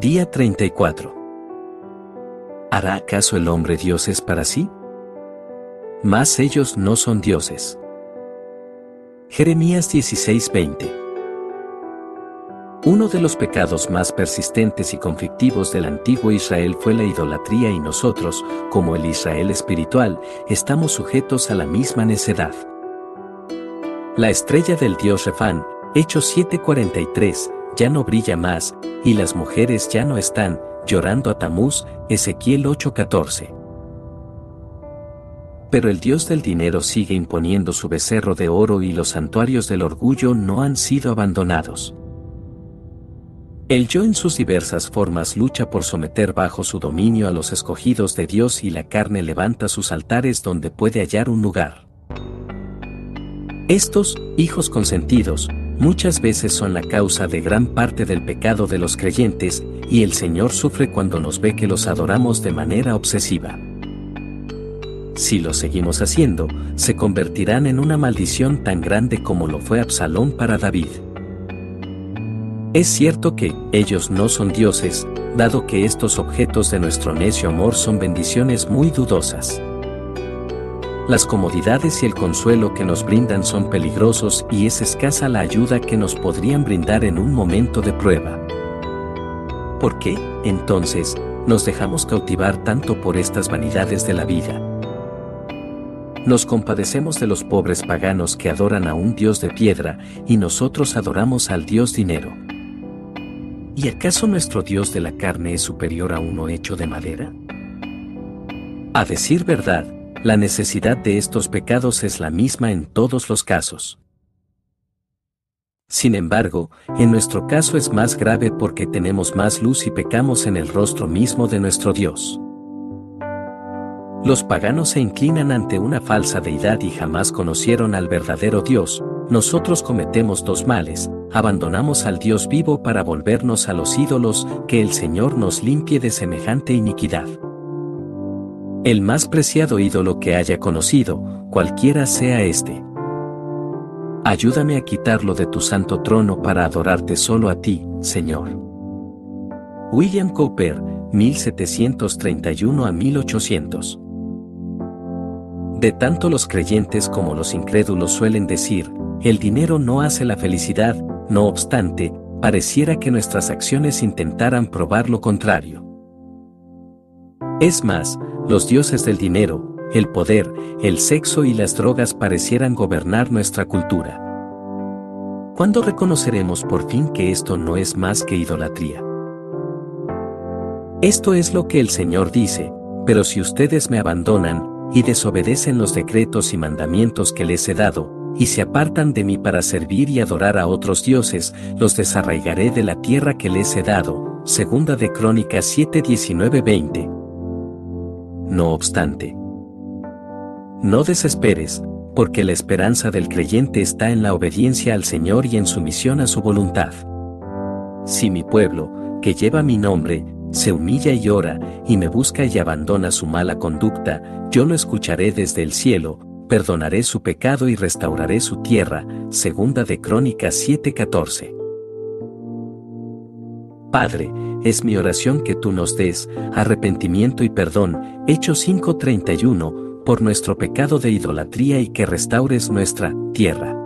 Día 34. ¿Hará acaso el hombre dioses para sí? Mas ellos no son dioses. Jeremías 16:20 Uno de los pecados más persistentes y conflictivos del antiguo Israel fue la idolatría y nosotros, como el Israel espiritual, estamos sujetos a la misma necedad. La estrella del dios Refán, Hechos 7:43, ya no brilla más, y las mujeres ya no están, llorando a Tamuz, Ezequiel 8:14. Pero el dios del dinero sigue imponiendo su becerro de oro y los santuarios del orgullo no han sido abandonados. El yo en sus diversas formas lucha por someter bajo su dominio a los escogidos de Dios y la carne levanta sus altares donde puede hallar un lugar. Estos, hijos consentidos, muchas veces son la causa de gran parte del pecado de los creyentes, y el Señor sufre cuando nos ve que los adoramos de manera obsesiva. Si lo seguimos haciendo, se convertirán en una maldición tan grande como lo fue Absalón para David. Es cierto que, ellos no son dioses, dado que estos objetos de nuestro necio amor son bendiciones muy dudosas. Las comodidades y el consuelo que nos brindan son peligrosos y es escasa la ayuda que nos podrían brindar en un momento de prueba. ¿Por qué, entonces, nos dejamos cautivar tanto por estas vanidades de la vida? Nos compadecemos de los pobres paganos que adoran a un Dios de piedra y nosotros adoramos al Dios dinero. ¿Y acaso nuestro Dios de la carne es superior a uno hecho de madera? A decir verdad, la necesidad de estos pecados es la misma en todos los casos. Sin embargo, en nuestro caso es más grave porque tenemos más luz y pecamos en el rostro mismo de nuestro Dios. Los paganos se inclinan ante una falsa deidad y jamás conocieron al verdadero Dios, nosotros cometemos dos males, abandonamos al Dios vivo para volvernos a los ídolos, que el Señor nos limpie de semejante iniquidad el más preciado ídolo que haya conocido, cualquiera sea este. Ayúdame a quitarlo de tu santo trono para adorarte solo a ti, Señor. William Cooper, 1731 a 1800. De tanto los creyentes como los incrédulos suelen decir, el dinero no hace la felicidad, no obstante, pareciera que nuestras acciones intentaran probar lo contrario. Es más, los dioses del dinero, el poder, el sexo y las drogas parecieran gobernar nuestra cultura. ¿Cuándo reconoceremos por fin que esto no es más que idolatría? Esto es lo que el Señor dice, pero si ustedes me abandonan, y desobedecen los decretos y mandamientos que les he dado, y se apartan de mí para servir y adorar a otros dioses, los desarraigaré de la tierra que les he dado. Segunda de Crónicas 7, 20. No obstante, no desesperes, porque la esperanza del creyente está en la obediencia al Señor y en sumisión a su voluntad. Si mi pueblo, que lleva mi nombre, se humilla y ora, y me busca y abandona su mala conducta, yo lo escucharé desde el cielo, perdonaré su pecado y restauraré su tierra. Segunda de Crónicas 7:14. Padre, es mi oración que tú nos des arrepentimiento y perdón, Hechos 5:31, por nuestro pecado de idolatría y que restaures nuestra tierra.